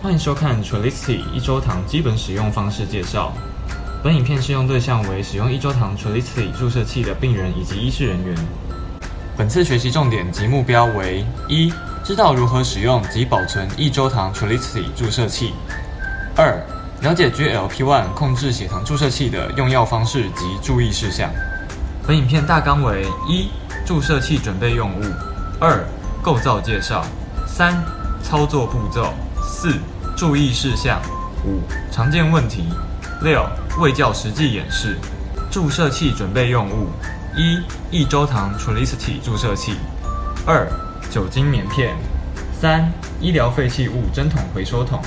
欢迎收看 Trulicity 一周堂基本使用方式介绍。本影片适用对象为使用一周堂 Trulicity 注射器的病人以及医师人员。本次学习重点及目标为：一、知道如何使用及保存一周堂 Trulicity 注射器；二、了解 GLP-1 控制血糖注射器的用药方式及注意事项。本影片大纲为：一、注射器准备用物；二、构造介绍；三、操作步骤；四、注意事项；五、常见问题；六、卫教实际演示。注射器准备用物：一、一周堂 Trulicity 注射器；二、酒精棉片；三、医疗废弃物针筒回收桶。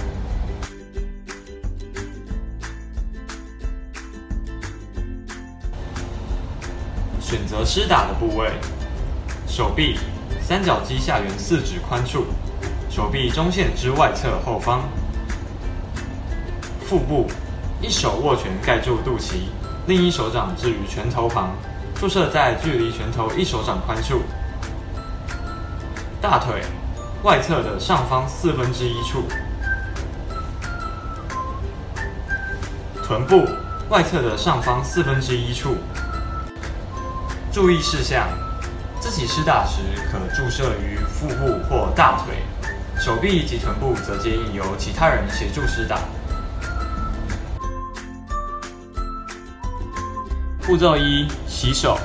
选择施打的部位：手臂三角肌下缘四指宽处，手臂中线之外侧后方；腹部一手握拳盖住肚脐，另一手掌置于拳头旁，注射在距离拳头一手掌宽处；大腿外侧的上方四分之一处；臀部外侧的上方四分之一处。注意事项：自己施打时可注射于腹部或大腿，手臂及臀部则建议由其他人协助施打。步骤一：洗手，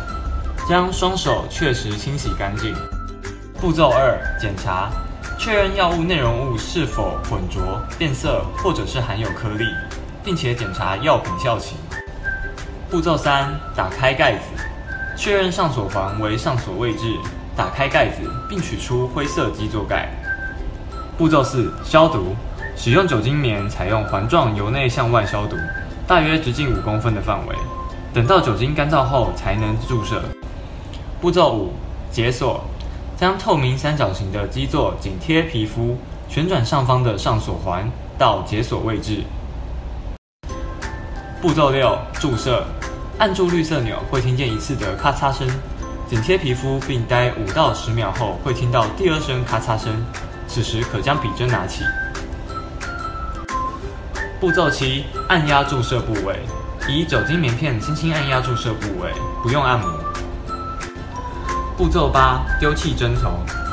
将双手确实清洗干净。步骤二：检查，确认药物内容物是否混浊、变色或者是含有颗粒，并且检查药品效期。步骤三：打开盖子。确认上锁环为上锁位置，打开盖子并取出灰色基座盖。步骤四：消毒，使用酒精棉，采用环状由内向外消毒，大约直径五公分的范围。等到酒精干燥后才能注射。步骤五：解锁，将透明三角形的基座紧贴皮肤，旋转上方的上锁环到解锁位置。步骤六：注射。按住绿色钮会听见一次的咔嚓声，紧贴皮肤并待五到十秒后会听到第二声咔嚓声，此时可将笔针拿起。步骤七：按压注射部位，以酒精棉片轻轻按压注射部位，不用按摩。步骤八：丢弃针头，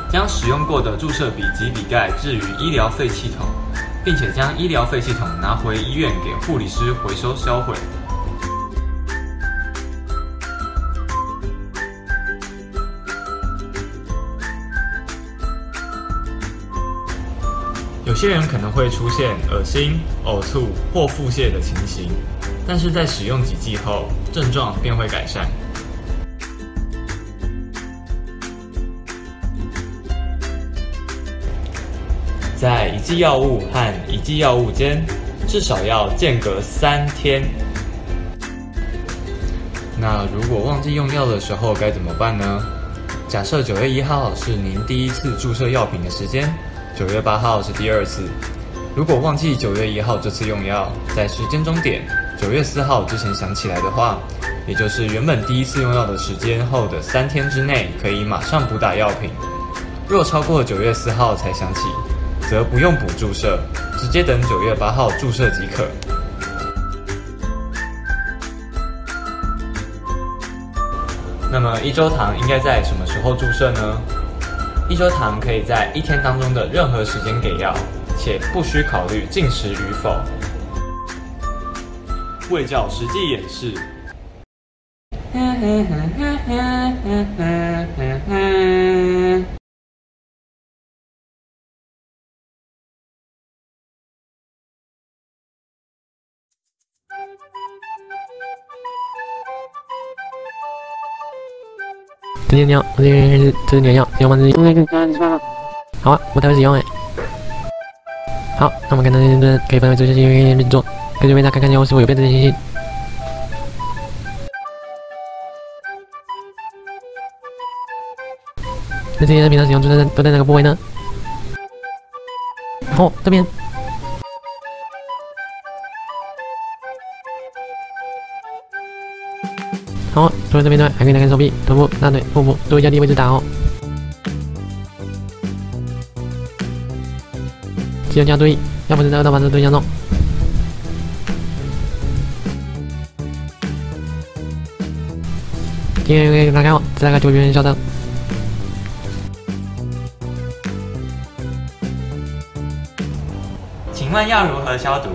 将使用过的注射笔及笔盖置于医疗废弃桶，并且将医疗废弃桶拿回医院给护理师回收销毁。有些人可能会出现恶心、呕吐或腹泻的情形，但是在使用几剂后，症状便会改善。在一剂药物和一剂药物间，至少要间隔三天。那如果忘记用药的时候该怎么办呢？假设九月一号是您第一次注射药品的时间。九月八号是第二次。如果忘记九月一号这次用药，在时间终点九月四号之前想起来的话，也就是原本第一次用药的时间后的三天之内，可以马上补打药品。若超过九月四号才想起，则不用补注射，直接等九月八号注射即可。那么一周堂应该在什么时候注射呢？一周糖可以在一天当中的任何时间给药，且不需考虑进食与否。卫教实际演示。这是尿，这是这是尿药，尿吗？这是。好啊，我待会使用哎。好，那我们看到这边可以分为这些运作，可以为大家看看药物是否有变质的情形。那这些平常使用都在都在哪个部位呢？哦，这边。好，除了这边之外，还可以拿开手臂、臀部、大腿、腹部，都会较低位置打哦。记得加注意，要不是在二道把这对象中。今天可以打开我，再来个九元小灯。请问要如何消毒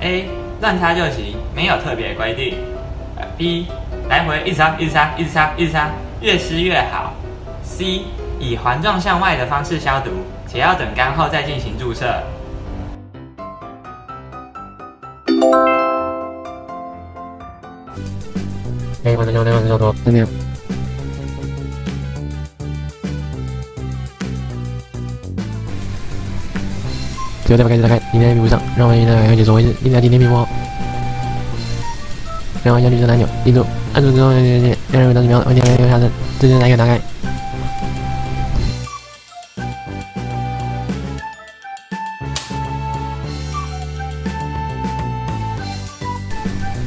？A. 乱擦就行，没有特别规定。B. 来回一直擦，一直擦，一直擦，一直擦，越湿越好。C. 以环状向外的方式消毒，且要等干后再进行注射。哎，我的尿尿是消毒，真的。只有这把开始打开，粘在皮肤上，让我们来解锁位置，另在点点皮肤。按下绿色按钮，记住，按住之后点点点，让人到几秒，问题没有发生，这就来一个打开。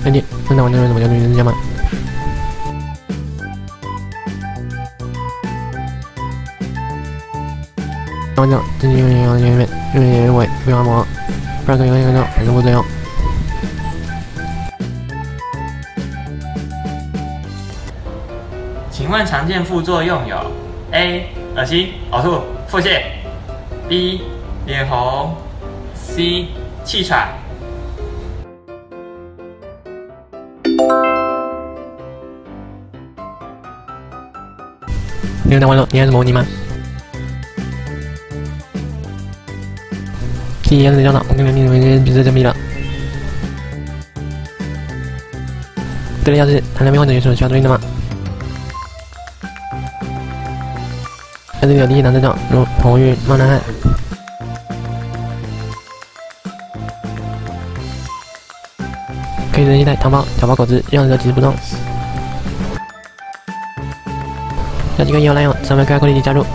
兄弟，现在玩这个怎么叫女人家吗？玩这自己用用用用用用用尾不要摸，不然可以用一个这种反正不作用。请问常见副作用有：A. 恶心、呕吐、腹泻；B. 脸红；C. 气喘。你有打完了，你还是模拟吗？第一个是这样的，我跟你们已经比这证明了。对了，要是他那边患者有什么需要注意的吗？这里有第一档症状，如红晕、冒冷汗，可以人携带糖包、小包果汁，用的及时补充。要几个医用来用，上面开口立即加入。